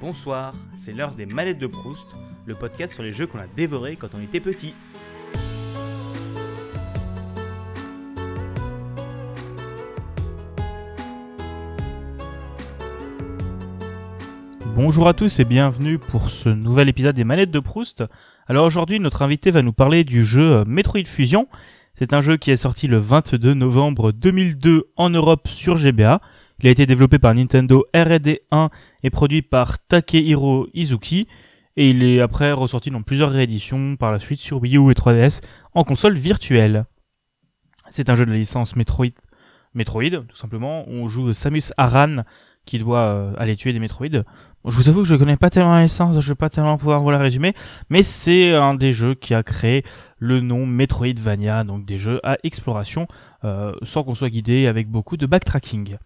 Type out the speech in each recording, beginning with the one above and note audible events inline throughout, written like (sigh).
Bonsoir, c'est l'heure des manettes de Proust, le podcast sur les jeux qu'on a dévorés quand on était petit. Bonjour à tous et bienvenue pour ce nouvel épisode des manettes de Proust. Alors aujourd'hui, notre invité va nous parler du jeu Metroid Fusion. C'est un jeu qui est sorti le 22 novembre 2002 en Europe sur GBA. Il a été développé par Nintendo R&D 1 et produit par Takehiro Izuki. Et il est après ressorti dans plusieurs rééditions par la suite sur Wii U et 3DS en console virtuelle. C'est un jeu de la licence Metroid, Metroid tout simplement. On joue Samus Aran qui doit euh, aller tuer des Metroid. je vous avoue que je ne connais pas tellement la licence, je ne vais pas tellement pouvoir vous la résumer, mais c'est un des jeux qui a créé le nom Metroidvania, donc des jeux à exploration euh, sans qu'on soit guidé avec beaucoup de backtracking.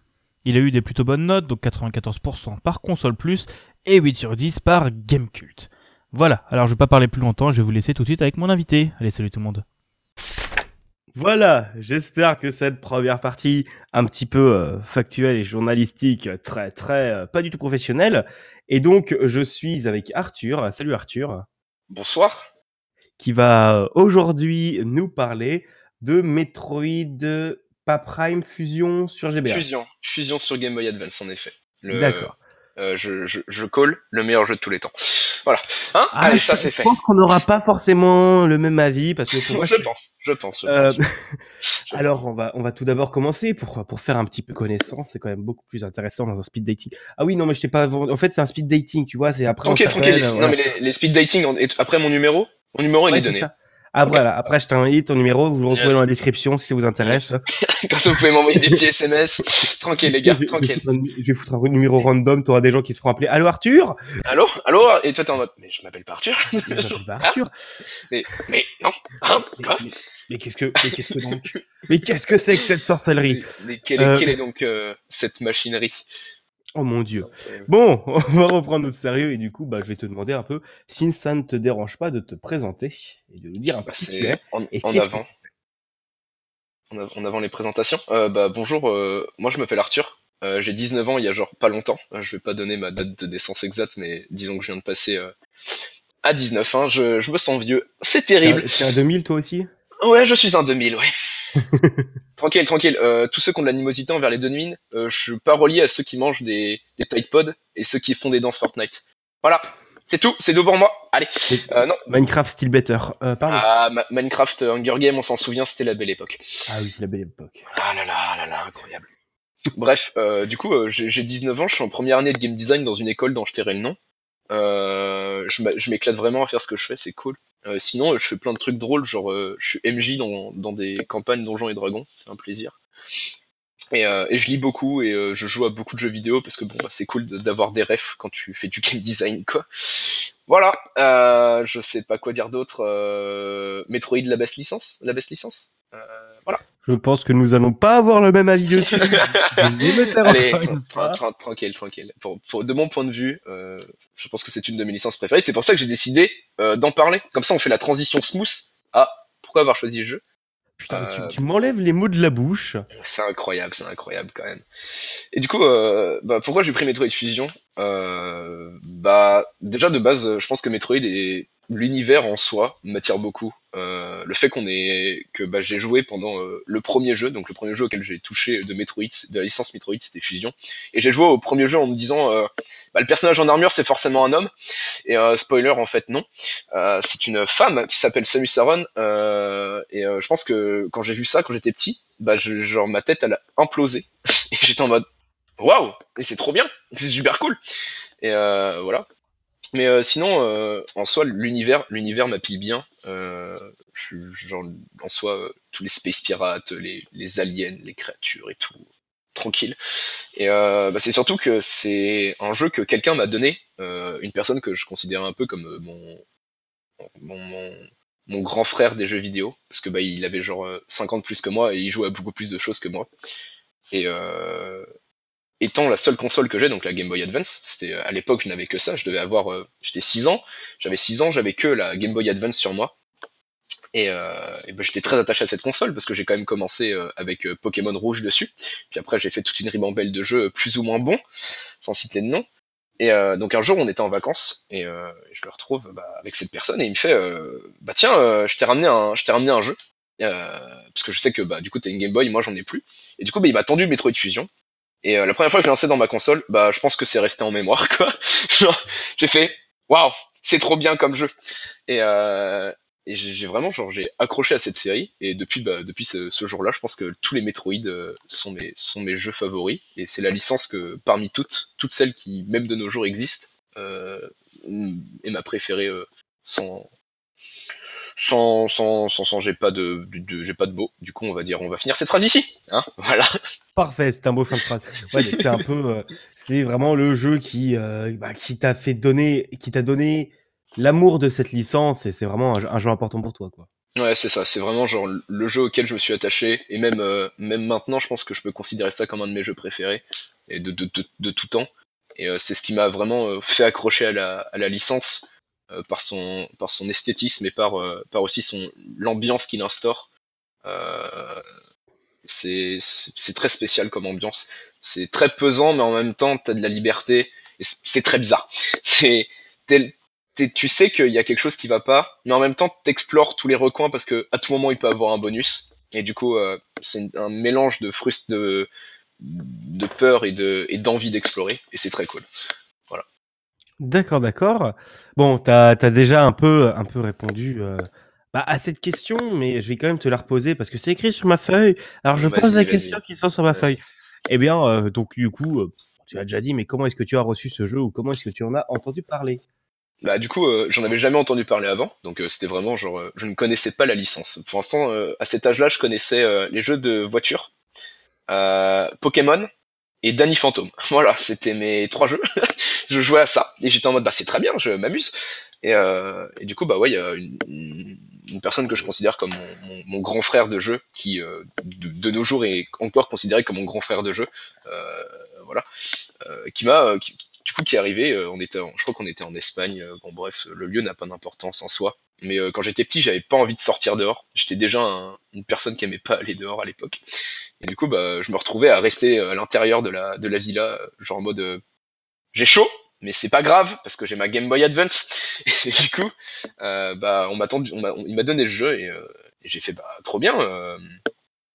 Il a eu des plutôt bonnes notes, donc 94% par console plus et 8 sur 10 par Gamecult. Voilà, alors je vais pas parler plus longtemps, je vais vous laisser tout de suite avec mon invité. Allez, salut tout le monde. Voilà, j'espère que cette première partie, un petit peu euh, factuelle et journalistique, très très euh, pas du tout professionnelle. Et donc, je suis avec Arthur. Salut Arthur. Bonsoir. Qui va euh, aujourd'hui nous parler de Metroid pas Prime Fusion sur GBA. Fusion, Fusion sur Game Boy Advance en effet. D'accord. Euh, je, je, je colle le meilleur jeu de tous les temps. Voilà. Hein ah, Allez, ça c'est fait. Je pense qu'on n'aura pas forcément le même avis parce que pour moi, je, pense, je pense. Je euh, (laughs) pense. Alors on va on va tout d'abord commencer pour pour faire un petit peu connaissance. C'est quand même beaucoup plus intéressant dans un speed dating. Ah oui non mais je t'ai pas. En fait c'est un speed dating tu vois c'est après. Ok tranquille. Non mais les, les speed dating après mon numéro. Mon numéro il est donné. Ça. Ah voilà, après je t'invite ton numéro, vous le retrouvez dans la description si ça vous intéresse. (laughs) Comme ça vous pouvez m'envoyer des petits SMS. tranquille les gars, tranquille. Je vais foutre un numéro random, t'auras des gens qui se feront appeler Allô Arthur Allô Allô Et toi t'es en mode Mais je m'appelle pas Arthur. Je m'appelle pas (laughs) Arthur. mais, mais non, hein, quoi mais, qu'est-ce que, mais qu'est-ce que donc? Mais qu'est-ce que c'est que cette sorcellerie? Mais, quelle, est, euh, quelle est donc euh, cette machinerie? Oh mon dieu. Bon, (laughs) on va reprendre notre sérieux et du coup, bah, je vais te demander un peu si ça ne te dérange pas de te présenter et de nous dire un peu qui tu es. En, avant. En avant les présentations. Euh, bah, bonjour, euh, moi je m'appelle Arthur. Euh, j'ai 19 ans il y a genre pas longtemps. Je vais pas donner ma date de naissance exacte, mais disons que je viens de passer à 19. Hein. Je, je, me sens vieux. C'est terrible. T'es un 2000 toi aussi? Ouais, je suis un 2000, ouais. (laughs) tranquille, tranquille. Euh, tous ceux qui ont de l'animosité envers les deux euh, je suis pas relié à ceux qui mangent des, des Tide Pods et ceux qui font des danses Fortnite. Voilà, c'est tout, c'est tout pour moi. Allez, euh, non. Minecraft Still Better, euh, pardon. Ah, Minecraft Hunger Game, on s'en souvient, c'était la belle époque. Ah oui, c'est la belle époque. Ah là là, là là, incroyable. Bref, euh, du coup, j'ai 19 ans, je suis en première année de game design dans une école dont je tairai le nom. Je m'éclate vraiment à faire ce que je fais, c'est cool. Euh, sinon, je fais plein de trucs drôles, genre euh, je suis MJ dans, des campagnes Donjons et Dragons, c'est un plaisir. Et, euh, je lis beaucoup et je joue à beaucoup de jeux vidéo parce que bon, bah, c'est cool d'avoir des refs quand tu fais du game design, quoi. Voilà, je sais pas quoi dire d'autre. Metroid, la baisse licence, la baisse licence. voilà. Je pense que nous allons pas avoir le même avis dessus. (laughs) Allez, tranquille, tranquille. Pour, de mon point de vue, euh, je pense que c'est une de mes licences préférées. C'est pour ça que j'ai décidé euh, d'en parler. Comme ça, on fait la transition smooth. Ah, pourquoi avoir choisi le jeu Putain, tu, tu m'enlèves les mots de la bouche. C'est incroyable, c'est incroyable quand même. Et du coup, bah, pourquoi j'ai pris Metroid Fusion Bah, déjà de base, je pense que Metroid est l'univers en soi m'attire beaucoup. Euh, le fait qu'on ait que bah, j'ai joué pendant euh, le premier jeu, donc le premier jeu auquel j'ai touché de Metroid, de la licence Metroid, c'était Fusion. Et j'ai joué au premier jeu en me disant, euh, bah, le personnage en armure c'est forcément un homme. Et spoiler en fait non, c'est une femme qui s'appelle Samus Aran. et je pense que quand j'ai vu ça, quand j'étais petit, bah genre ma tête elle a implosé. (laughs) et j'étais en mode, waouh, et c'est trop bien, c'est super cool. Et voilà. Mais euh, sinon, euh, en soi, l'univers, l'univers m'appelle bien. Euh, je, genre, en soi, tous les space pirates, les, les, aliens, les créatures et tout, tranquille. Et bah, c'est surtout que c'est un jeu que quelqu'un m'a donné, une personne que je considère un peu comme mon, mon, mon, grand frère des jeux vidéo, parce que bah, il avait genre 50 plus que moi et il jouait à beaucoup plus de choses que moi. Et, étant la seule console que j'ai, donc la Game Boy Advance, c'était à l'époque je n'avais que ça, je devais avoir, euh, j'étais 6 ans, j'avais 6 ans, j'avais que la Game Boy Advance sur moi. Et, euh, ben, j'étais très attaché à cette console parce que j'ai quand même commencé euh, avec Pokémon Rouge dessus. Puis après j'ai fait toute une ribambelle de jeux plus ou moins bons, sans citer de nom. Et euh, donc un jour, on était en vacances et euh, je le retrouve bah, avec cette personne et il me fait euh, bah tiens, euh, je t'ai ramené un, je t'ai ramené un jeu euh, parce que je sais que bah du coup t'as une Game Boy, moi j'en ai plus. Et du coup, bah, il m'a tendu Metroid Fusion. Et euh, la première fois que j'ai lancé dans ma console, bah je pense que c'est resté en mémoire quoi. (laughs) J'ai fait waouh, c'est trop bien comme jeu. Et, euh, et j'ai j'ai vraiment genre j'ai accroché à cette série et depuis bah, depuis ce, ce jour-là, je pense que tous les Metroid euh, sont mes sont mes jeux favoris et c'est la licence que parmi toutes toutes celles qui même de nos jours existent euh, est ma préférée euh, sans sans sans sans, sans j'ai pas de, de- de- j'ai pas de mots. Du coup, on va dire on va finir cette phrase ici, hein (laughs) Voilà. Parfait, c'est un beau fin de phrase. Ouais, c'est un peu, euh, c'est vraiment le jeu qui, euh, bah, qui t'a fait donner, qui t'a donné l'amour de cette licence et c'est vraiment un, jeu- un jeu important pour toi, quoi. Ouais, c'est ça. C'est vraiment genre le jeu auquel je me suis attaché et même euh, même maintenant, je pense que je peux considérer ça comme un de mes jeux préférés et de de de, tout temps. Et c'est ce qui m'a vraiment fait accrocher à la à la licence par son par son esthétisme et par euh, par aussi son l'ambiance qu'il instaure. Euh, c'est très spécial comme ambiance. C'est très pesant, mais en même temps, t'as de la liberté. C'est très bizarre. (laughs) C'est tu sais qu'il y a quelque chose qui va pas, mais en même temps, t'explores tous les recoins parce que à tout moment, il peut avoir un bonus. Et du coup, euh, c'est un mélange de frust, de, de peur et de et d'envie d'explorer. Et c'est très cool. D'accord, d'accord. Bon, t'as as déjà un peu, un peu répondu euh, bah, à cette question, mais je vais quand même te la reposer parce que c'est écrit sur ma feuille. Alors je pose la question qui sort sur ma feuille. Eh bien, euh, donc du coup, euh, tu as déjà dit, mais comment est-ce que tu as reçu ce jeu ou comment est-ce que tu en as entendu parler? Bah du coup, euh, j'en avais jamais entendu parler avant, donc euh, c'était vraiment genre, euh, je ne connaissais pas la licence. Pour l'instant, à cet âge-là, je connaissais les jeux de voiture, Pokémon et Danny Phantom. (laughs) Voilà, c'était mes trois jeux. (laughs) je jouais à ça et j'étais en mode bah c'est très bien, je m'amuse. Et, euh, du coup bah ouais, il y a une, personne que je considère comme mon, grand frère de jeu, qui euh, de, nos jours est encore considéré comme mon grand frère de jeu. Euh, voilà, qui m'a, du coup qui est arrivé. on était, en- je crois qu'on était en Espagne. bon bref, le lieu n'a pas d'importance en soi. Mais euh, quand j'étais petit, j'avais pas envie de sortir dehors. J'étais déjà un- une personne qui aimait pas aller dehors à l'époque. Et du coup, bah, je me retrouvais à rester euh, à l'intérieur de la, de la villa, euh, genre en mode euh, j'ai chaud, mais c'est pas grave parce que j'ai ma Game Boy Advance. (laughs) Et du coup, euh, bah, on m'a il m'a donné le jeu et, j'ai fait bah trop bien.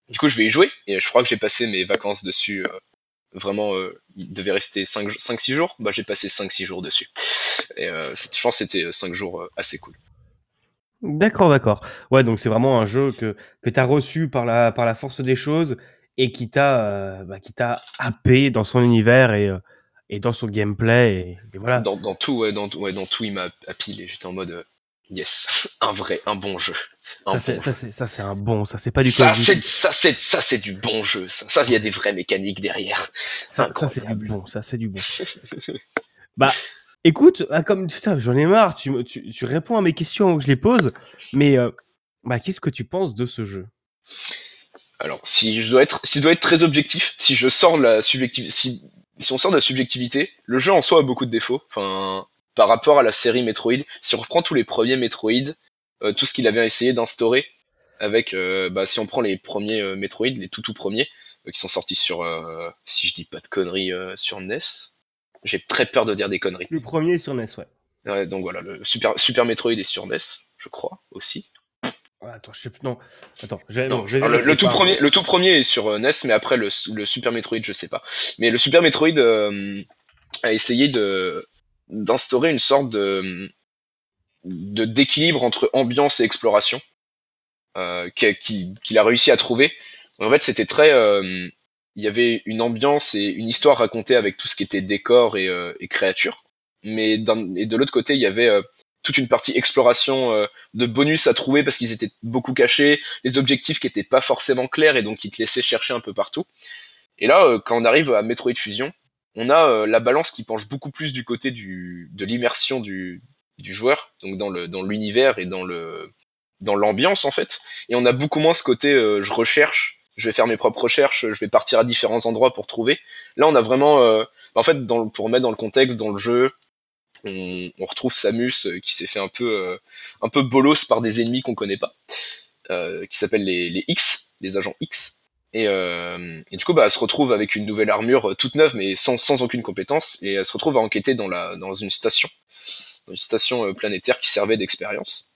Du coup, je vais y jouer et je crois que j'ai passé mes vacances dessus. vraiment, il devait rester 5-6 jours. Bah, j'ai passé 5-6 jours dessus. Et je pense que c'était 5 jours assez cool. D'accord, d'accord. Ouais, donc c'est vraiment un jeu que, que tu as reçu par la, par la force des choses et qui t'a euh, bah, qui t'a happé dans son univers et, euh, et dans son gameplay. Et, et voilà. Dans, dans tout, ouais, dans, ouais, dans tout, il m'a appilé. J'étais en mode euh, yes, (laughs) un vrai, un bon jeu. Un Ça, c'est, bon ça, c'est, ça, c'est un bon, ça, c'est pas du Ça, c'est, ça, c'est, ça, c'est du bon jeu. Ça, ça, il y a des vraies mécaniques derrière. Ça, ça, c'est du bon, ça, c'est du bon. (laughs) bah, écoute, ah, comme j'en ai marre, tu, réponds à mes questions que je les pose, mais euh, bah, qu'est-ce que tu penses de ce jeu? Alors, si je dois être, si je dois être très objectif, si je sors la si, on sort de la subjectivité, le jeu en soi a beaucoup de défauts. Enfin, par rapport à la série Metroid, si on reprend tous les premiers Metroid, euh, tout ce qu'il avait essayé d'instaurer, avec, euh, bah, si on prend les premiers euh, Metroid, les tout tout premiers, qui sont sortis sur, si je dis pas de conneries, sur NES. J'ai très peur de dire des conneries. Le premier est sur NES, ouais. Ouais, donc voilà, le Super, Super Metroid est sur NES, je crois, aussi. Ah, attends, je sais plus, non. Attends, je, Non, non, je le, le tout premier, le tout premier est sur euh, NES, mais après le, le Super Metroid, je sais pas. Mais le Super Metroid euh, a essayé de d'instaurer une sorte de de d'équilibre entre ambiance et exploration euh, qu'il qui, qu'il a réussi à trouver. En fait, c'était très, euh, il y avait une ambiance et une histoire racontée avec tout ce qui était décor et, euh, et créature. Mais et de l'autre côté, il y avait euh, toute une partie exploration euh, de bonus à trouver parce qu'ils étaient beaucoup cachés, les objectifs qui étaient pas forcément clairs et donc qui te laissaient chercher un peu partout. Et là, euh, quand on arrive à Metroid Fusion, on a la balance qui penche beaucoup plus du côté du, de l'immersion du, du joueur, donc dans le dans l'univers et dans le dans l'ambiance en fait. Et on a beaucoup moins ce côté je recherche, je vais faire mes propres recherches, je vais partir à différents endroits pour trouver. Là, on a vraiment, euh, en fait, dans pour remettre dans le contexte, dans le jeu, on, on retrouve Samus euh, qui s'est fait un peu euh, un peu bolos par des ennemis qu'on connaît pas, euh, qui s'appellent les, les X, les agents X. Et, euh, et, du coup, bah, elle se retrouve avec une nouvelle armure toute neuve, mais sans, sans aucune compétence, et elle se retrouve à enquêter dans, la, dans une station, dans une station planétaire qui servait d'expérience.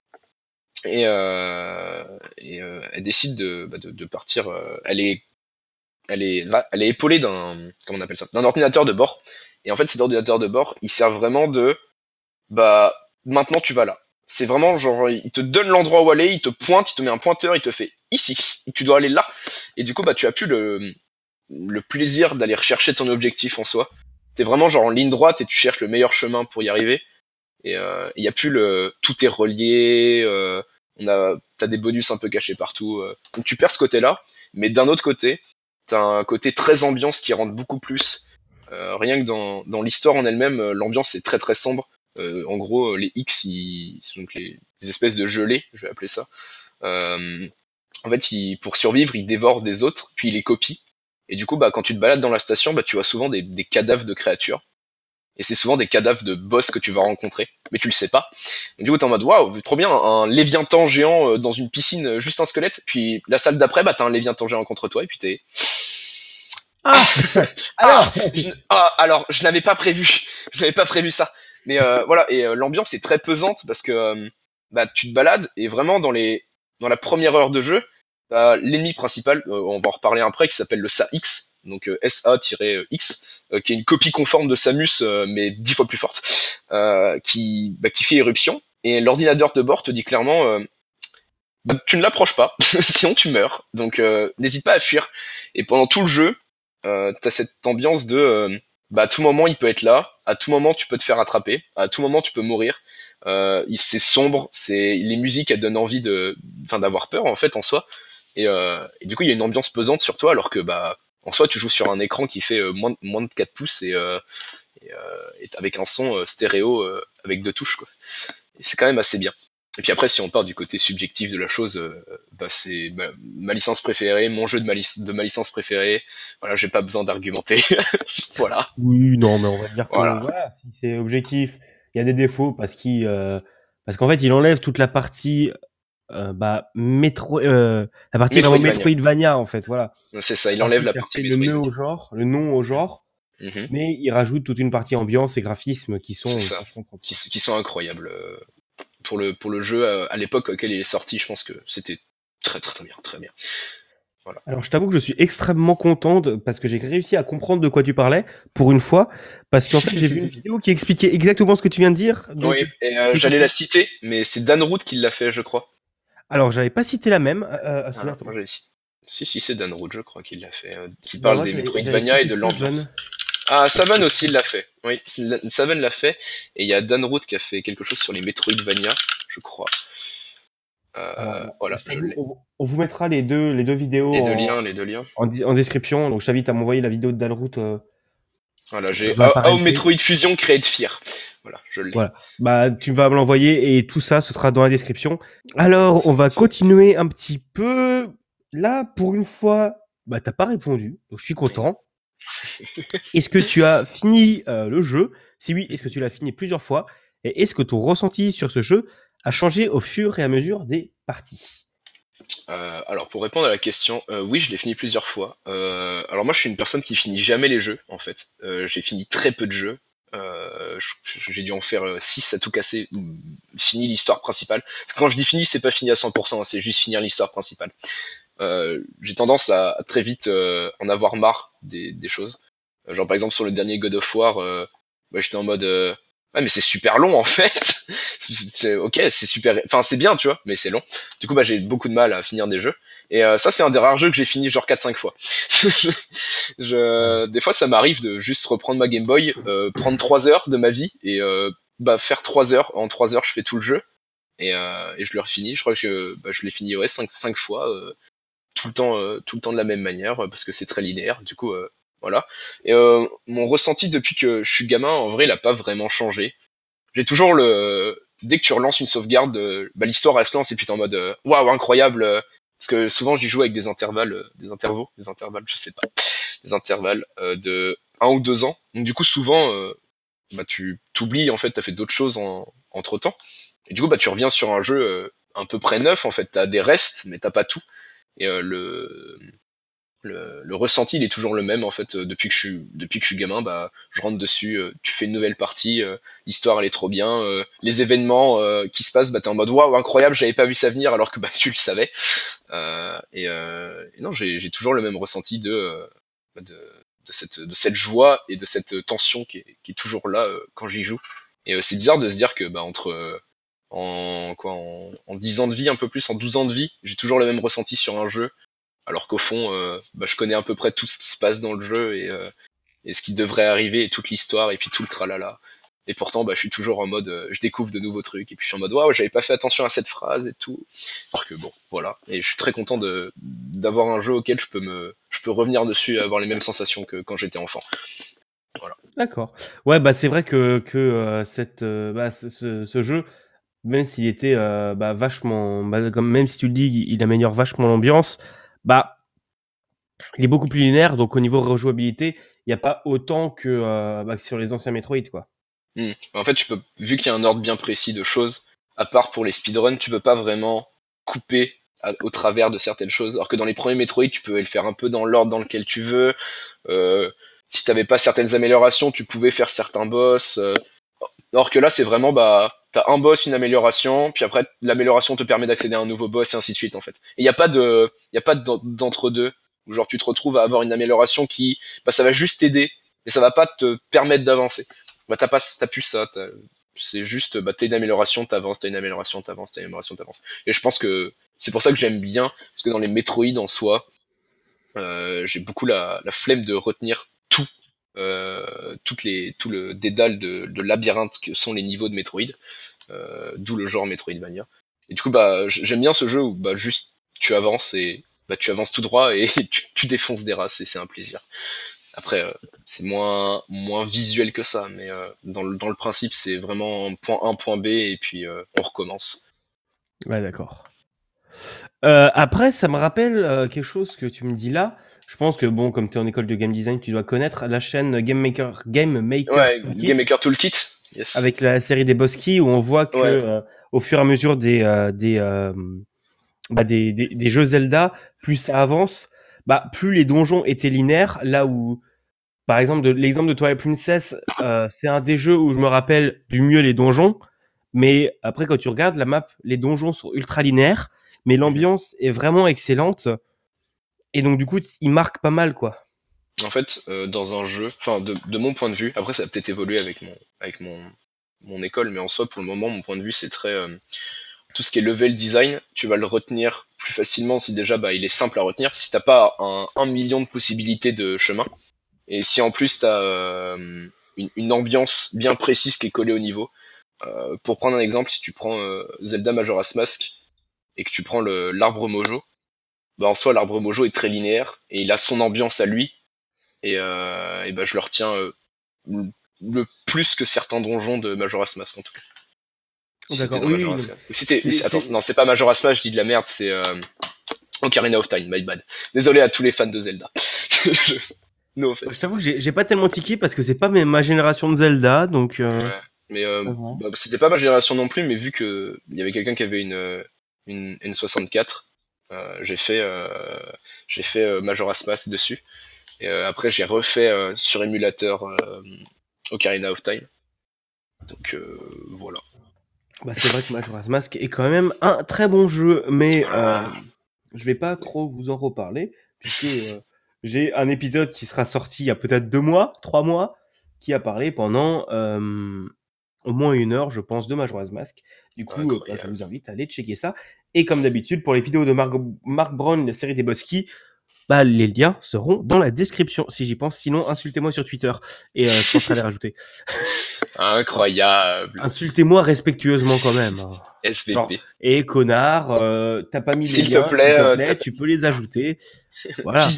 Et, euh, et elle décide de, bah, de, de partir. elle est, elle est, elle est épaulée d'un, comment on appelle ça, d'un ordinateur de bord. Et en fait, cet ordinateur de bord, il sert vraiment de, bah, maintenant tu vas là. C'est vraiment genre, il te donne l'endroit où aller, il te pointe, il te met un pointeur, il te fait ici, tu dois aller là. Et du coup, bah, tu as plus le, le plaisir d'aller rechercher ton objectif en soi. T'es vraiment genre en ligne droite et tu cherches le meilleur chemin pour y arriver. Et euh, il y a plus le, tout est relié, euh, on a, t'as des bonus un peu cachés partout. Euh. donc tu perds ce côté-là. Mais d'un autre côté, t'as un côté très ambiance qui rentre beaucoup plus. Euh, rien que dans, dans l'histoire en elle-même, l'ambiance est très très sombre. Euh, en gros, les X, ils, donc les, espèces de gelées, je vais appeler ça. Euh, en fait, ils, pour survivre, ils dévorent des autres, puis ils les copient. Et du coup, bah, quand tu te balades dans la station, bah, tu vois souvent des cadavres de créatures. Et c'est souvent des cadavres de boss que tu vas rencontrer, mais tu le sais pas. du coup, t'es en mode waouh, trop bien, un léviathan géant euh, dans une piscine, juste un squelette. Puis la salle d'après, bah, t'as un léviathan géant contre toi, et puis t'es. Ah, (laughs) alors, je, ah, alors, je n'avais pas prévu, je n'avais pas prévu ça. Mais euh, voilà, et euh, l'ambiance est très pesante parce que euh, bah, tu te balades et vraiment dans les dans la première heure de jeu, l'ennemi principal, on va en reparler après, qui s'appelle le SA-X, donc SA-X, qui est une copie conforme de Samus, mais dix fois plus forte, qui, bah, qui fait éruption. Et l'ordinateur de bord te dit clairement, bah, tu ne l'approches pas, (laughs) sinon tu meurs. Donc n'hésite pas à fuir. Et pendant tout le jeu, euh, t'as cette ambiance de bah, à tout moment il peut être là, à tout moment tu peux te faire attraper, à tout moment tu peux mourir. Euh, c'est sombre, c'est les musiques elles donnent envie de, enfin d'avoir peur en fait en soi. Et, euh, et, du coup il y a une ambiance pesante sur toi alors que bah en soi tu joues sur un écran qui fait euh, moins, moins de 4 pouces et, euh, et, euh, et avec un son stéréo avec deux touches quoi. Et c'est quand même assez bien. Et puis après, si on part du côté subjectif de la chose, euh, bah c'est ma licence préférée, mon jeu de ma, de ma licence préférée. Voilà, j'ai pas besoin d'argumenter. (laughs) voilà. Oui, non, mais on va dire que voilà. si c'est objectif, il y a des défauts parce qu'il, euh, parce qu'en fait, il enlève toute la partie, euh, bah, métro, euh, la partie Metroidvania. vraiment Metroidvania en fait, voilà. C'est ça, il enlève la partie le nom au genre, le nom au genre. Mhm. Mais il rajoute toute une partie ambiance et graphisme qui sont qui, qui, sont incroyables pour le, pour le jeu euh, à, l'époque auquel il est sorti, je pense que c'était très, très très bien, très bien. Voilà. Alors je t'avoue que je suis extrêmement contente parce que j'ai réussi à comprendre de quoi tu parlais pour une fois parce qu'en fait j'ai vu une (laughs) vidéo qui expliquait exactement ce que tu viens de dire. oui, euh, j'allais la citer, mais c'est Dan Root qui l'a fait, je crois. Alors j'avais pas cité la même. Euh, ah, moi j'avais cité. Si si c'est Dan Root, je crois qu'il l'a fait, qui parle des Metroidvania et de l'ambiance. Ah, Savan aussi l'a fait. Oui, Savan l'a fait. Et il y a Dan Root qui a fait quelque chose sur les Metroidvania, je crois. Euh, voilà, on, vous mettra les deux, les deux vidéos. Les deux en, liens, les deux liens. En, description. Donc, je t'invite à m'envoyer la vidéo de Dan Root. Voilà, j'ai How, Metroid Fusion Create Fear. Voilà, je l'ai. Voilà. Bah, tu vas me l'envoyer et tout ça, ce sera dans la description. Alors, on va continuer un petit peu. Là, pour une fois, bah, t'as pas répondu. Donc, je suis content. (laughs) est-ce que tu as fini euh, le jeu? Si oui, est-ce que tu l'as fini plusieurs fois? Et est-ce que ton ressenti sur ce jeu a changé au fur et à mesure des parties? Euh, alors pour répondre à la question, euh, oui je l'ai fini plusieurs fois. alors moi je suis une personne qui finit jamais les jeux en fait. j'ai fini très peu de jeux. j'ai dû en faire 6 à tout casser, fini l'histoire principale. Quand je dis fini, c'est pas fini à 100%, hein, c'est juste finir l'histoire principale. Euh, j'ai tendance à, très vite euh, en avoir marre des, choses. Euh, genre par exemple sur le dernier God of War, bah, j'étais en mode ouais mais c'est super long en fait. (laughs) ok c'est super, enfin c'est bien tu vois, mais c'est long. Du coup bah j'ai beaucoup de mal à finir des jeux. Et ça c'est un des rares jeux que j'ai fini genre 4-5 fois. (laughs) je, des fois ça m'arrive de juste reprendre ma Game Boy, prendre 3 heures de ma vie et bah faire 3 heures. En 3 heures je fais tout le jeu. Et, et je le refini. Je crois que bah, je l'ai fini ouais 5, 5 fois tout le temps, euh, tout le temps de la même manière parce que c'est très linéaire. Du coup, euh, voilà. Et euh, mon ressenti depuis que je suis gamin, en vrai, il a pas vraiment changé. J'ai toujours le, dès que tu relances une sauvegarde, bah, l'histoire elle se lance et puis t'es en mode waouh incroyable. Parce que souvent j'y joue avec des intervalles, des intervaux, des intervalles, je sais pas, des intervalles de un ou deux ans. Donc du coup souvent, bah tu t'oublies en fait, t'as fait d'autres choses en, entre temps. Et du coup bah tu reviens sur un jeu un peu près neuf en fait. T'as des restes mais t'as pas tout. Et euh, le le, ressenti il est toujours le même en fait depuis que je suis depuis que je suis gamin bah je rentre dessus tu fais une nouvelle partie l'histoire elle est trop bien les événements qui se passent bah t'es en mode waouh incroyable j'avais pas vu ça venir alors que bah (laughs) tu le savais et, non j'ai toujours le même ressenti de, de cette, de cette joie et de cette tension qui est, toujours là euh, quand j'y joue. Et euh, c'est bizarre de se dire que bah, entre euh, en, quoi, en, en, 10 ans de vie, un peu plus, en 12 ans de vie, j'ai toujours le même ressenti sur un jeu, alors qu'au fond, bah, je connais à peu près tout ce qui se passe dans le jeu et, et ce qui devrait arriver et toute l'histoire et puis tout le tralala. Et pourtant, bah, je suis toujours en mode, euh, je découvre de nouveaux trucs, et puis je suis en mode, waouh, j'avais pas fait attention à cette phrase et tout. Alors que bon, voilà. Et je suis très content de d'avoir un jeu auquel je peux me, je peux revenir dessus et avoir les mêmes sensations que quand j'étais enfant. Voilà. D'accord. Ouais, bah c'est vrai que que euh, cette, euh, bah, ce, jeu, même s'il était bah, vachement, bah, même si tu le dis, il améliore vachement l'ambiance, bah il est beaucoup plus linéaire, donc au niveau rejouabilité, il n'y a pas autant que, bah, que sur les anciens Metroid, quoi. Hmm. En fait, tu vu qu'il y a un ordre bien précis de choses, à part pour les speedruns, tu peux pas vraiment couper au travers de certaines choses. Alors que dans les premiers Metroid, tu pouvais le faire un peu dans l'ordre dans lequel tu veux. Euh, si t'avais pas certaines améliorations, tu pouvais faire certains boss. Euh. Alors que là, c'est vraiment, bah, t'as un boss, une amélioration, puis après, l'amélioration te permet d'accéder à un nouveau boss et ainsi de suite, en fait. Et y a pas de, y a pas d'entre-deux. Où genre, tu te retrouves à avoir une amélioration qui, bah, ça va juste t'aider, mais ça va pas te permettre d'avancer bah t'as pas t'as plus ça c'est juste bah t'as une amélioration t'avances t'as une amélioration t'avances t'as une amélioration t'avances et je pense que c'est pour ça que j'aime bien parce que dans les Metroid en soi euh, j'ai beaucoup la, la, flemme de retenir tout euh, toutes les tout le dédale de, de, labyrinthe que sont les niveaux de Metroid euh, d'où le genre Metroidvania et du coup bah j'aime bien ce jeu où bah juste tu avances et bah tu avances tout droit et (laughs) tu, tu défonces des races et c'est un plaisir après, euh, c'est moins, moins visuel que ça, mais euh, dans, le, dans le principe, c'est vraiment point A, point B, et puis euh, on recommence. Ouais, d'accord. après, ça me rappelle quelque chose que tu me dis là. Je pense que, bon, comme tu es en école de game design, tu dois connaître la chaîne Game Maker, Game Maker ouais, Toolkit. Game Maker Toolkit. Yes. Avec la série des boss keys où on voit que au fur et à mesure des, des, bah, des, des, des, jeux Zelda, plus ça avance, bah, plus les donjons étaient linéaires, là où, par exemple, l'exemple de Twilight Princess, euh, c'est un des jeux où je me rappelle du mieux les donjons, mais après, quand tu regardes la map, les donjons sont ultra linéaires, mais l'ambiance est vraiment excellente, et donc, du coup, il marque pas mal, quoi. En fait, euh, dans un jeu, enfin, de, de, mon point de vue, après, ça a peut-être évolué avec mon, avec mon, mon école, mais en soi, pour le moment, mon point de vue, c'est très. Euh, tout ce qui est level design, tu vas le retenir plus facilement si déjà bah, il est simple à retenir. Si t'as pas un, un, million de possibilités de chemin, et si en plus tu as euh, une, une, ambiance bien précise qui est collée au niveau. Euh, pour prendre un exemple, si tu prends euh, Zelda Majora's Mask et que tu prends l'arbre Mojo, bah en soi l'arbre Mojo est très linéaire et il a son ambiance à lui. Et, et bah, je le retiens le plus que certains donjons de Majora's Mask en tout cas. D'accord, oui, Attends, non, c'est pas Majora's Mask, je dis de la merde, c'est euh... Ocarina of Time, my bad. Désolé à tous les fans de Zelda. je... (laughs) No je t'avoue que j'ai pas tellement tiqué parce que c'est pas ma génération de Zelda, donc. Euh... Ouais. Mais euh, bah, c'était pas ma génération non plus, mais vu que il y avait quelqu'un qui avait une, une N64, euh, j'ai fait, euh, j'ai fait euh, Majora's Mask dessus. Et euh, après, j'ai refait euh, sur émulateur Ocarina of Time. Donc voilà. Bah, c'est vrai que Majora's Mask est quand même un très bon jeu, mais euh, je vais pas trop vous en reparler, puisque euh, j'ai un épisode qui sera sorti il y a peut-être deux mois, trois mois, qui a parlé pendant euh, au moins une heure, je pense, de Majora's Mask. Du coup, bah, je vous invite à aller checker ça. Et comme d'habitude, pour les vidéos de Mark, Mark Brown, la série des Bosky, bah, les liens seront dans la description si j'y pense. Sinon, insultez-moi sur Twitter et euh, je penserai à les (laughs) rajouter. Incroyable. Insultez-moi respectueusement quand même. Hein. SVP. et connard, euh, t'as pas mis les liens, te plaît, te plaît euh, tu peux les ajouter. (laughs) Voilà.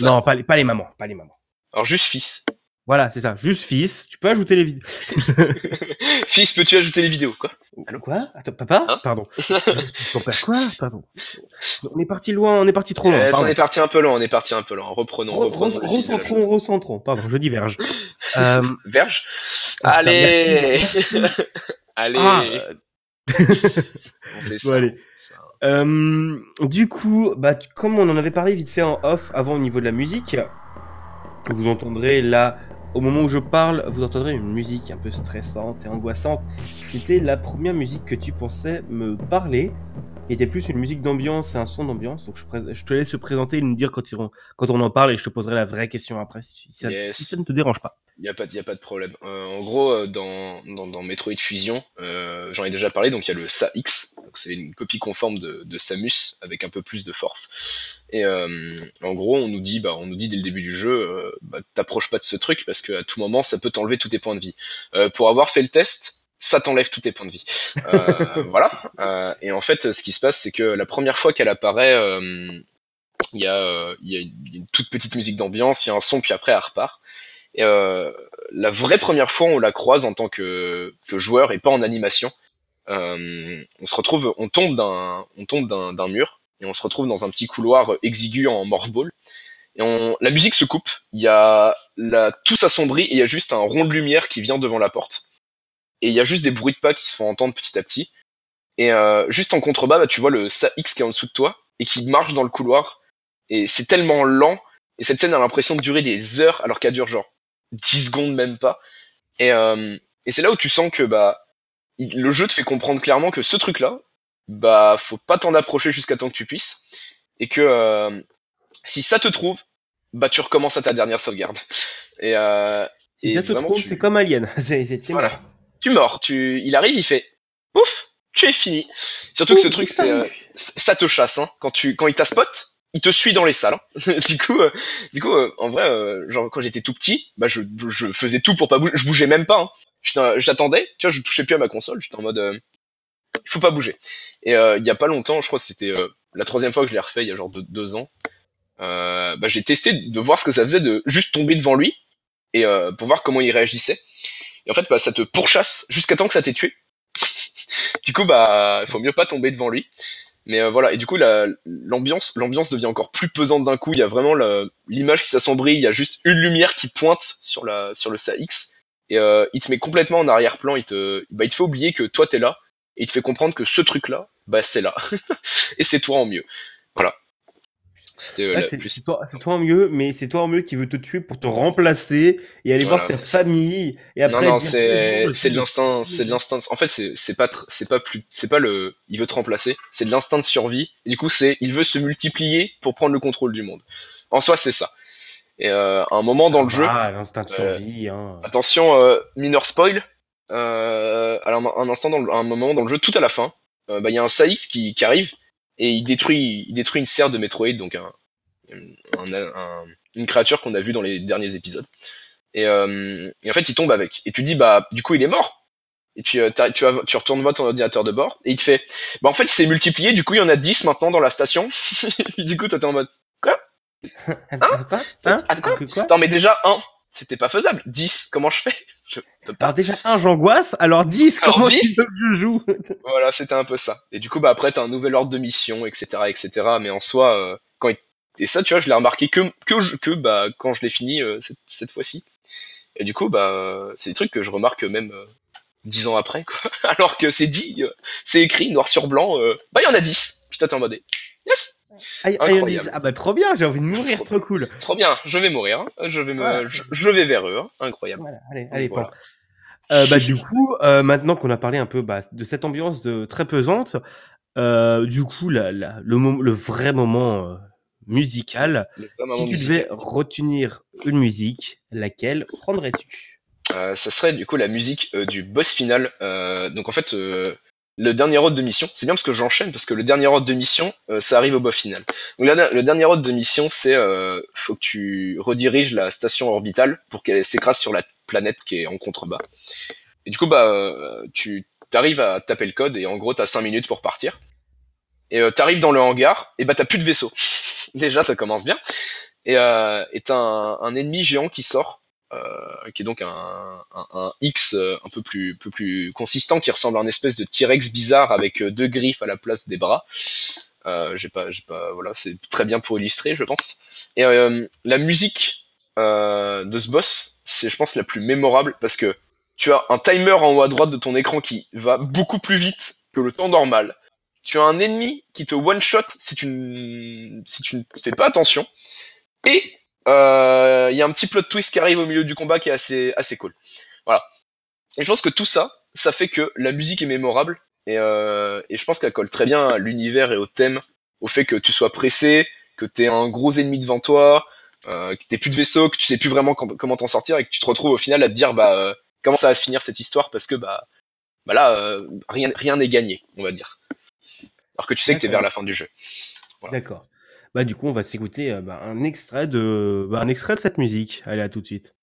non, pas les, pas les mamans, pas les mamans. Alors juste fils. Voilà, c'est ça. Juste fils, tu peux ajouter les vidéos. (laughs) (laughs) fils, peux-tu ajouter les vidéos, quoi? Allô? Quoi? Attends, papa? Hein? Pardon. (laughs) Ton père quoi? Pardon. On est parti loin, on est parti trop loin. Euh, on est parti un peu loin, on est parti un peu loin. Reprenons, Re reprenons. Recentrons, recentrons. Pardon, je diverge. (laughs) euh... Verge? Oh, Allez Allez ah, on fait ça, allez. Euh, du coup, bah, comme on en avait parlé vite fait en off avant au niveau de la musique, vous entendrez là, au moment où je parle, vous entendrez une musique un peu stressante et angoissante. C'était la première musique que tu pensais me parler, qui était plus une musique d'ambiance et un son d'ambiance. Donc je, te laisse se présenter et nous dire quand, on en parle et je te poserai la vraie question après si, ça, Yes. si ça ne te dérange pas. Il n'y a, pas- y a pas de problème. Euh, en gros, euh, dans, dans, dans Metroid Fusion, euh, j'en ai déjà parlé, donc il y a le SA-X, c'est une copie conforme de, de Samus avec un peu plus de force. Et euh, en gros, on nous dit, bah, on nous dit dès le début du jeu, bah, t'approches pas de ce truc parce qu'à tout moment, ça peut t'enlever tous tes points de vie. Pour avoir fait le test, ça t'enlève tous tes points de vie. Euh, (laughs) voilà. Euh, et en fait, ce qui se passe, c'est que la première fois qu'elle apparaît, euh, il y, a, euh, y a une, toute petite musique d'ambiance, il y a un son, puis après, elle repart. Euh, la vraie première fois, on la croise en tant que, que joueur et pas en animation. On se retrouve, on tombe d'un, on tombe d'un, mur et on se retrouve dans un petit couloir exigu en morph ball. Et on, la musique se coupe. Il y a la, tout s'assombrit et il y a juste un rond de lumière qui vient devant la porte. Et il y a juste des bruits de pas qui se font entendre petit à petit. Et euh, juste en contrebas, bah, tu vois le SA-X qui est en dessous de toi et qui marche dans le couloir. Et c'est tellement lent. Et cette scène a l'impression de durer des heures alors qu'elle dure genre 10 secondes même pas. Et, euh, et c'est là où tu sens que bah il- le jeu te fait comprendre clairement que ce truc-là, bah faut pas t'en approcher jusqu'à temps que tu puisses. Et que euh, si ça te trouve, bah tu recommences à ta dernière sauvegarde. Et, euh, Si et ça te trouve, tu- c'est comme Alien. (laughs) c'est, Voilà. Tu mords, tu, il arrive, il fait ouf, tu es fini. Surtout que ce truc, c'est, euh, ça te chasse, hein. Quand tu, quand il t'a spot, il te suit dans les salles. hein. (laughs) du coup, euh, du coup, euh, en vrai, euh, genre quand j'étais tout petit, bah je, je faisais tout pour pas bouger, je bougeais même pas. Hein. J'attendais, tu vois, je touchais plus à ma console, j'étais en mode, euh, il faut pas bouger. Et euh, il y a pas longtemps, je crois que c'était euh, la troisième fois que je l'ai refait, il y a genre deux, deux ans. Euh, bah, j'ai testé de voir ce que ça faisait de juste tomber devant lui et euh, pour voir comment il réagissait. Et en fait, bah, ça te pourchasse jusqu'à temps que ça t'ait tué. du coup, bah, il faut mieux pas tomber devant lui. Mais euh, voilà, et du coup, la- l'ambiance, l'ambiance devient encore plus pesante d'un coup. Il y a vraiment l'image qui s'assombrit. Il y a juste une lumière qui pointe sur le SAX et euh, il te met complètement en arrière-plan. Il te, bah, il te fait oublier que toi t'es là et il te fait comprendre que ce truc-là, bah, c'est là (laughs) et c'est toi en mieux. C'était euh, c'est, plus- toi, c'est toi en mieux, mais c'est toi en mieux qui veut te tuer pour te remplacer et aller Voilà, voir ta famille et après non, non, dire, c'est c'est de l'instinct, c'est de l'instinct. En fait, c'est c'est pas tr- c'est pas plus, c'est pas le, il veut te remplacer. C'est de l'instinct de survie. Et du coup, c'est, il veut se multiplier pour prendre le contrôle du monde. En soi, c'est ça. Et euh, à un moment Ça dans le jeu, va, l'instinct de Euh, survie. Hein. attention, euh, mineur spoil. Euh, alors un instant dans le, un moment dans le jeu, tout à la fin, bah il y a un Saïx qui, qui arrive et il détruit, il détruit une serre de Metroid, donc un, un- un- une créature qu'on a vue dans les derniers épisodes. Et, euh, et en fait, il tombe avec. Et tu dis, bah, du coup, il est mort. Et puis, euh, tu, tu retournes voir ton ordinateur de bord, et il te fait, bah, en fait, il s'est multiplié, du coup, il y en a 10 maintenant dans la station. (laughs) et du coup, t'étais en mode, Attends, (laughs) quoi? Hein? Attends, quoi? Que quoi? Attends, mais déjà, 1, c'était pas faisable. 10, comment je fais? Je peux pas. Alors déjà, un, j'angoisse, alors 10, Alors, comment 10? tu veux que je joue? (laughs) Voilà, c'était un peu ça. Et du coup, bah après, t'as un nouvel ordre de mission, etc., etc. Mais en soi, euh, quand il... et ça, tu vois, je l'ai remarqué que que je- que bah quand je l'ai fini euh, cette, cette fois-ci. Et du coup, bah euh, c'est des trucs que je remarque même euh, dix ans après, quoi. (laughs) Alors que c'est dit, euh, c'est écrit noir sur blanc. euh, bah il y en a 10 Putain, t'es en mode yes, Incroyable. y en a- ah bah trop bien, j'ai envie de mourir, trop cool. (laughs) trop bien. Je vais mourir. hein. Je vais me, Voilà. je, je vais vers eux. hein. Incroyable. Voilà, allez, allez, Voilà. Euh, bah, du coup, euh, maintenant qu'on a parlé un peu bah, de cette ambiance de, très pesante, euh, du coup, la, la- le, le vrai moment euh, musical, Le vrai moment si tu musical. devais retenir une musique, laquelle prendrais-tu? Euh, ça serait du coup la musique euh, du boss final. Euh, donc en fait, euh, le dernier ordre de mission, c'est bien parce que j'enchaîne parce que le dernier ordre de mission, euh, ça arrive au boss final. Donc le, dernier ordre de mission, c'est euh, faut que tu rediriges la station orbitale pour qu'elle s'écrase sur la planète qui est en contrebas. Et du coup, bah, euh, tu arrives à taper le code et en gros, t'as 5 minutes pour partir. Et euh, t'arrives dans le hangar, et bah t'as plus de vaisseau. (laughs) Déjà, ça commence bien. Et euh, t'as un ennemi géant qui sort euh, qui est donc un, X euh, un peu plus, consistant, qui ressemble à un espèce de T-Rex bizarre avec euh, deux griffes à la place des bras. J'ai pas, j'ai pas, voilà, c'est très bien pour illustrer, je pense. Et la musique de ce boss, c'est, je pense, la plus mémorable parce que tu as un timer en haut à droite de ton écran qui va beaucoup plus vite que le temps normal. tu as un ennemi qui te one shot si tu si tu ne fais pas attention et euh, il y a un petit plot twist qui arrive au milieu du combat qui est assez assez cool. Voilà. Et je pense que tout ça, ça fait que la musique est mémorable et, euh, et je pense qu'elle colle très bien à l'univers et au thème, au fait que tu sois pressé, que tu un gros ennemi devant toi, euh, que t'aies plus de vaisseau, que tu sais plus vraiment comment t'en sortir et que tu te retrouves au final à te dire bah euh, comment ça va se finir cette histoire parce que bah, bah là euh, rien rien n'est gagné on va dire. Alors que tu sais que t'es vers la fin du jeu. D'accord. Bah du coup on va s'écouter euh, bah, un extrait de bah, un extrait de cette musique. Allez à tout de suite.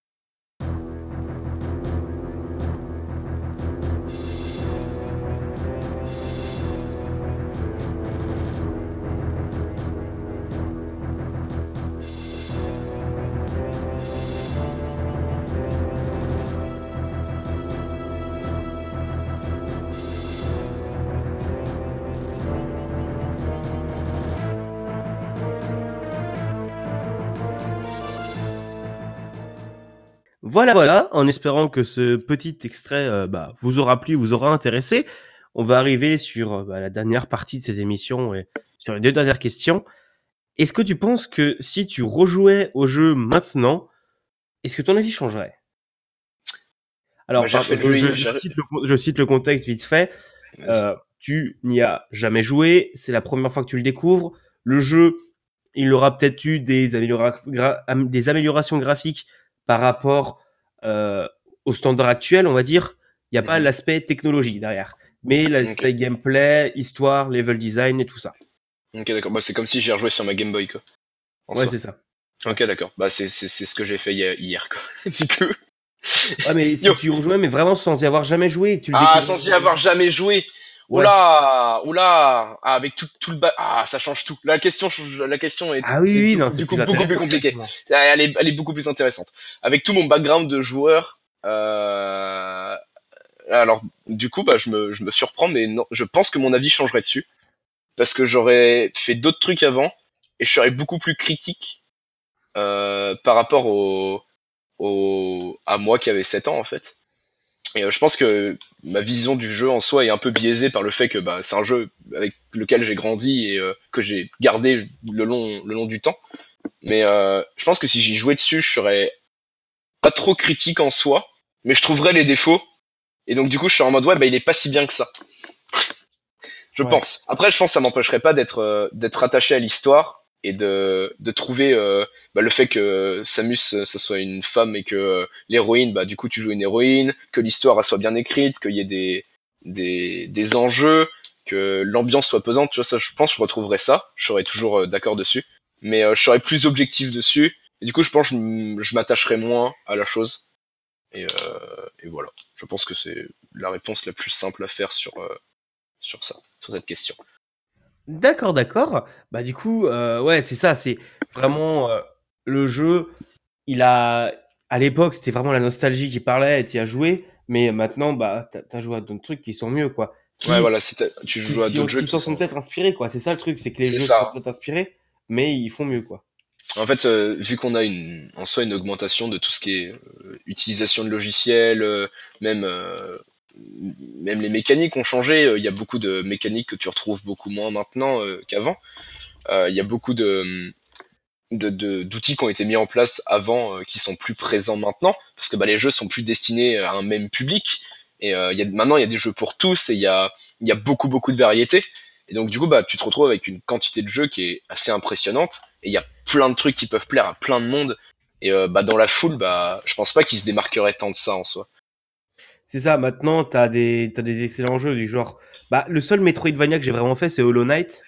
Voilà, voilà, en espérant que ce petit extrait euh, bah, vous aura plu, vous aura intéressé. On va arriver sur euh, bah, la dernière partie de cette émission et sur les deux dernières questions. Est-ce que tu penses que si tu rejouais au jeu maintenant, est-ce que ton avis changerait? Alors, je, cite le, je cite le contexte vite fait. Euh, tu n'y as jamais joué, c'est la première fois que tu le découvres. Le jeu, il aura peut-être eu des, améliora- gra- am- des améliorations graphiques par rapport au standard actuel, on va dire. Il n'y a pas Mhm. l'aspect technologie derrière, mais l'aspect gameplay, histoire, level design et tout ça. Ok d'accord. Bah c'est comme si j'ai rejoué sur ma Game Boy quoi. En Ouais, c'est ça. Ok d'accord. Bah c'est ce que j'ai fait hier, quoi. (laughs) du coup. Ouais, mais (laughs) si Yo. tu rejouais, mais vraiment sans y avoir jamais joué, tu le Ah sans y avoir jamais joué. Ouais. Oula, oula, ah, avec tout, tout le bas, ah ça change tout. La question, change- la question est Ah oui, est oui, du- non, du coup beaucoup plus compliquée. Elle est, elle est beaucoup plus intéressante. Avec tout mon background de joueur, euh... alors du coup, bah, je, me, je me surprends, mais non, je pense que mon avis changerait dessus. Parce que j'aurais fait d'autres trucs avant, et je serais beaucoup plus critique euh, par rapport au, au, à moi qui avait 7 ans, en fait. Et euh, je pense que ma vision du jeu en soi est un peu biaisée par le fait que bah, c'est un jeu avec lequel j'ai grandi et euh, que j'ai gardé le long, le long du temps. Mais euh, je pense que si j'y jouais dessus, je serais pas trop critique en soi, mais je trouverais les défauts. Et donc du coup, je suis en mode ouais, bah il est pas si bien que ça. (laughs) je Ouais. pense. Après, je pense que ça m'empêcherait pas d'être euh, d'être attaché à l'histoire et de, de trouver euh, bah, le fait que Samus euh, ça soit une femme et que euh, l'héroïne, bah du coup tu joues une héroïne, que l'histoire soit bien écrite, qu'il y ait des, des, des enjeux, que l'ambiance soit pesante, tu vois, ça je pense que je retrouverais ça, je serais toujours euh, d'accord dessus, mais je serais plus objectif dessus, et du coup je pense que je m- je m'attacherais moins à la chose, et, et voilà, je pense que c'est la réponse la plus simple à faire sur, sur ça, sur cette question. D'accord, d'accord. Bah du coup, euh, ouais, c'est ça, c'est vraiment euh, le jeu. Il a, à l'époque, c'était vraiment la nostalgie qui parlait et tu as joué, mais maintenant, bah, t'as as joué à d'autres trucs qui sont mieux, quoi. Qui, Ouais, voilà, si tu qui joues à d'autres jeux qui sont sont... peut-être inspirés, quoi. C'est ça le truc, c'est que les jeux ça. sont peut-être inspirés, mais ils font mieux, quoi. En fait, euh, vu qu'on a une, en soi une augmentation de tout ce qui est euh, utilisation de logiciels, euh, même, même les mécaniques ont changé. euh, Il y a beaucoup de mécaniques que tu retrouves beaucoup moins maintenant euh, qu'avant. Euh, Il y a beaucoup de de- d'outils qui ont été mis en place avant qui sont plus présents maintenant parce que bah, les jeux sont plus destinés à un même public. Et maintenant il y a des jeux pour tous et il y a, beaucoup beaucoup de variétés. Et donc du coup bah tu te retrouves avec une quantité de jeux qui est assez impressionnante. Et il y a plein de trucs qui peuvent plaire à plein de monde. Et bah dans la foule bah je pense pas qu'ils se démarqueraient tant de ça en soi C'est ça, maintenant, t'as des, t'as des excellents jeux du genre. Bah, le seul Metroidvania que j'ai vraiment fait, c'est Hollow Knight.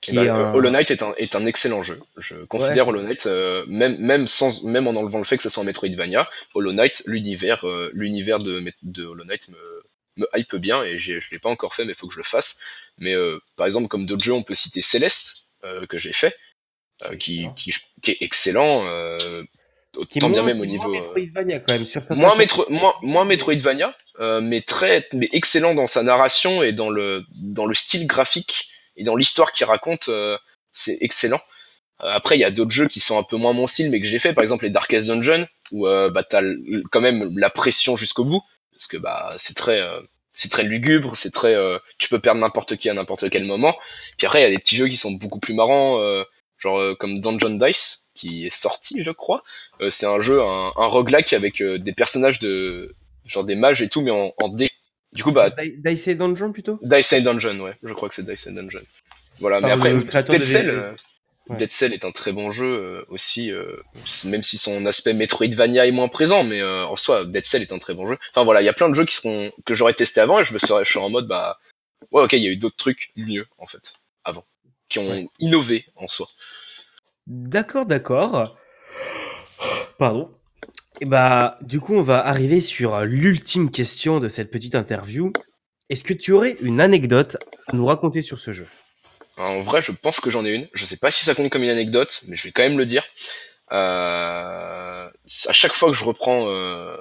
Qui bah, est un- Hollow Knight est un, est un excellent jeu. Je considère Hollow. Knight, euh, même, même, sans, même en enlevant le fait que ce soit un Metroidvania, Hollow Knight, l'univers euh, l'univers de, Hollow Knight me, me hype bien et je l'ai pas encore fait, mais il faut que je le fasse. Mais euh, par exemple, comme d'autres jeux, on peut citer Céleste, que j'ai fait, qui, excellent. qui, qui est excellent, Qui autant bien moins- même au est moins niveau. euh, Metroidvania, quand même, sur moins, métro, moins, moins Metroidvania, euh, mais très, mais excellent dans sa narration et dans le, dans le style graphique et dans l'histoire qu'il raconte, euh, c'est excellent. Euh, après, il y a d'autres jeux qui sont un peu moins mon style, mais que j'ai fait, par exemple les Darkest Dungeon, où euh, bah, t'as quand même la pression jusqu'au bout, parce que bah c'est très, euh, c'est très lugubre, c'est très, euh, tu peux perdre n'importe qui à n'importe quel moment. Puis après, il y a des petits jeux qui sont beaucoup plus marrants, euh, genre euh, comme Dungeon Dice, qui est sorti, je crois. Euh, c'est un jeu, un, un roguelike avec euh, des personnages de, genre des mages et tout, mais en, en dé. Du coup, bah, Di- Dice et Dungeon plutôt? Dice and Dungeon, ouais, je crois que c'est Dice and Dungeon. Voilà, mais après, Dead de Cell, euh, Ouais. Dead Cell est un très bon jeu aussi, même si son aspect Metroidvania est moins présent, mais en soi, Dead Cell est un très bon jeu. Enfin voilà, il y a plein de jeux qui seront que j'aurais testé avant et je me serais, je suis en mode bah ouais ok, il y a eu d'autres trucs mieux en fait avant, qui ont Ouais. innové en soi. D'accord, d'accord. Pardon. Et bah, du coup, on va arriver sur euh, l'ultime question de cette petite interview. Est-ce que tu aurais une anecdote à nous raconter sur ce jeu? En vrai, je pense que j'en ai une. Je sais pas si ça compte comme une anecdote, mais je vais quand même le dire. Euh, à chaque fois que je reprends euh,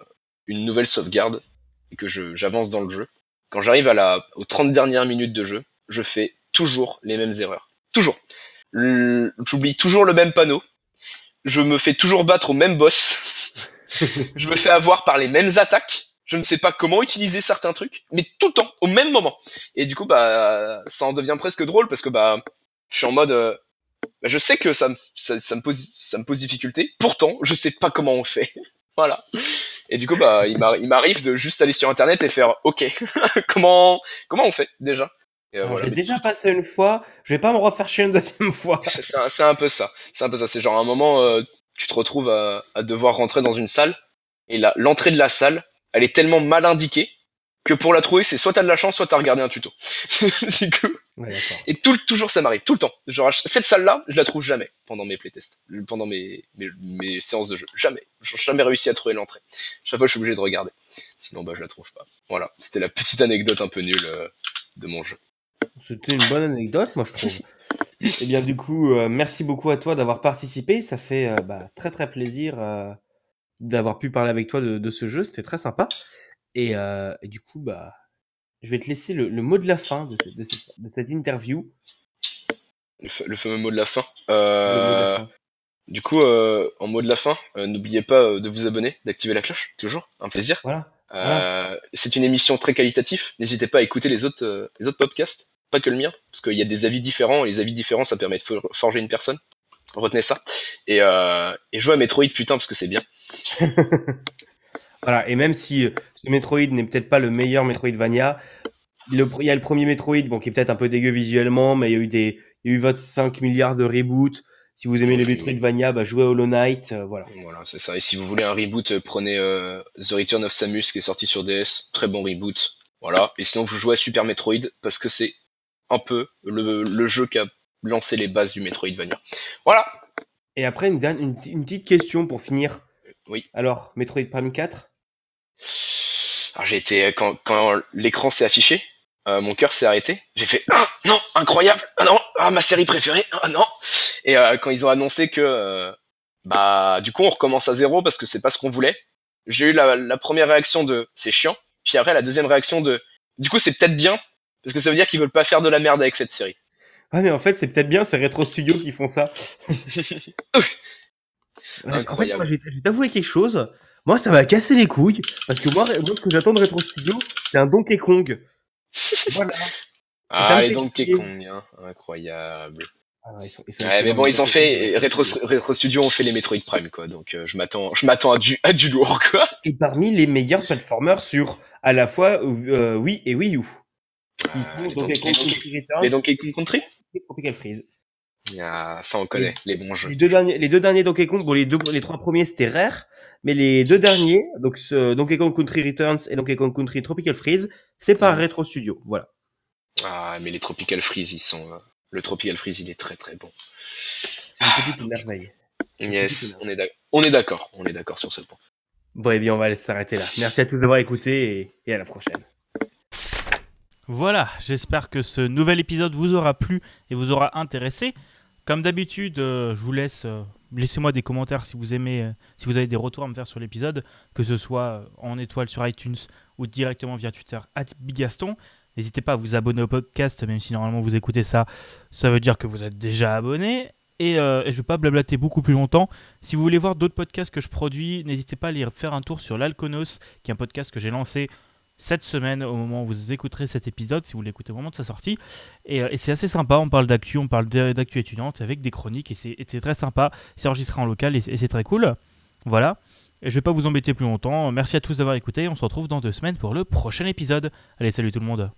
une nouvelle sauvegarde et que j'avance dans le jeu, quand j'arrive aux 30 dernières minutes de jeu, je fais toujours les mêmes erreurs. Toujours. L- J'oublie toujours le même panneau. Je me fais toujours battre au même boss. (laughs) je me fais avoir par les mêmes attaques. Je ne sais pas comment utiliser certains trucs, mais tout le temps, au même moment. Et du coup, bah, ça en devient presque drôle parce que bah, je suis en mode, euh, bah, je sais que ça me, ça, ça me pose, ça me pose difficulté. Pourtant, je sais pas comment on fait. (laughs) voilà. Et du coup, bah, il m'arri- il m'arrive de juste aller sur internet et faire, ok, (laughs) comment, comment on fait déjà? Euh, Alors, voilà. Je l'ai déjà passé une fois, je vais pas me refaire chier une deuxième (laughs) fois. C'est un, peu ça. C'est un peu ça. C'est genre à un moment, euh, tu te retrouves à, à devoir rentrer dans une salle et là, l'entrée de la salle, elle est tellement mal indiquée que pour la trouver, c'est soit t'as de la chance, soit t'as regardé un tuto. (laughs) du coup, Ouais, et tout, toujours ça m'arrive, tout le temps. Genre, cette salle-là, je la trouve jamais pendant mes playtests, pendant mes, mes, mes séances de jeu. Jamais. J'ai jamais réussi à trouver l'entrée. Chaque fois, je suis obligé de regarder. Sinon, bah, je la trouve pas. Voilà. C'était la petite anecdote un peu nulle euh, de mon jeu. C'était une bonne anecdote, moi je trouve. (laughs) Eh bien, du coup, euh, merci beaucoup à toi d'avoir participé. Ça fait euh, bah, très très plaisir euh, d'avoir pu parler avec toi de, de ce jeu. C'était très sympa. Et, et du coup, bah, je vais te laisser le, le mot de la fin de, cette- de cette, de cette interview. Le, fa- le fameux mot de la fin. Le mot de la fin. Du coup, en mot de la fin, n'oubliez pas de vous abonner, d'activer la cloche, toujours, un plaisir. Voilà. C'est une émission très qualitative. N'hésitez pas à écouter les autres, les autres podcasts, pas que le mien, parce qu'il y a des avis différents, et les avis différents, ça permet de for- forger une personne. Retenez ça. Et, euh, et jouez à Metroid, putain, parce que c'est bien. (laughs) Voilà. Et même si euh, ce Metroid n'est peut-être pas le meilleur Metroidvania, le il y a le premier Metroid, bon, qui est peut-être un peu dégueu visuellement, mais il y a eu des, il y a eu 25 milliards de reboots. Si vous aimez les. Metroidvania, bah, jouez à Hollow Knight. euh, voilà. Voilà, c'est ça. Et si vous voulez un reboot, euh, prenez euh, The Return of Samus qui est sorti sur DS. Très bon reboot. Voilà. Et sinon, vous jouez à Super Metroid parce que c'est un peu le, le jeu qui a lancé les bases du Metroidvania. Voilà. Et après, une, dernière- une, une petite question pour finir. Oui. Alors, Metroid Prime 4 Alors j'ai été quand, quand l'écran s'est affiché, euh, mon cœur s'est arrêté. J'ai fait ah, non incroyable ah non ah ma série préférée ah non et euh, quand ils ont annoncé que euh, bah du coup on recommence à zéro parce que c'est pas ce qu'on voulait. J'ai eu la, la première réaction de c'est chiant puis après la deuxième réaction de du coup c'est peut-être bien parce que ça veut dire qu'ils veulent pas faire de la merde avec cette série. Ah, mais en fait, c'est peut-être bien, c'est Retro Studio qui font ça. (laughs) en fait, moi, je vais t'avouer quelque chose. Moi, ça m'a cassé les couilles. Parce que moi, moi, ce que j'attends de Retro Studio, c'est un Donkey Kong. Voilà. Ah les Donkey. Kong hein. incroyable. Ah, ils sont, ils sont Ouais, mais bon, ils ont fait. Retro, Retro Studio ont fait les Metroid Prime quoi, donc euh, je m'attends je m'attends à du à du lourd quoi. Et parmi les meilleurs platformers sur à la fois euh, Wii et Wii U. Qui Ah, sont les Donkey Kong Country Returns Les Donkey Kong Country et Tropical Freeze. Ah, ça on connaît, les bons jeux. Les deux derniers, les deux derniers Donkey Kong, bon, les deux, les trois premiers c'était rare, mais les deux derniers, donc ce Donkey Kong Country Returns et Donkey Kong Country Tropical Freeze, c'est par Mhm. Retro Studio. Voilà. Ah, mais les Tropical Freeze, ils sont. euh, Le Tropical Freeze, il est très très bon. C'est une petite merveille. Yes, on est d'accord, on est d'accord sur ce point. Bon, eh bien, on va s'arrêter là. Merci à tous d'avoir écouté et, et à la prochaine. Voilà, j'espère que ce nouvel épisode vous aura plu et vous aura intéressé. Comme d'habitude, euh, je vous laisse, euh, laissez-moi des commentaires si vous aimez, euh, si vous avez des retours à me faire sur l'épisode, que ce soit en étoile sur iTunes ou directement via Twitter Bigaston. N'hésitez pas à vous abonner au podcast, même si normalement vous écoutez ça, ça veut dire que vous êtes déjà abonné. Et, et je ne vais pas blablater beaucoup plus longtemps. Si vous voulez voir d'autres podcasts que je produis, n'hésitez pas à aller faire un tour sur l'Alconos, qui est un podcast que j'ai lancé cette semaine au moment où vous écouterez cet épisode, si vous l'écoutez au moment de sa sortie. Et, et c'est assez sympa, on parle d'actu, on parle d'actu étudiante avec des chroniques et c'est très sympa. C'est enregistré en local et c'est très cool. Voilà. Et je vais pas vous embêter plus longtemps. Merci à tous d'avoir écouté. On se retrouve dans deux semaines pour le prochain épisode. Allez, salut tout le monde.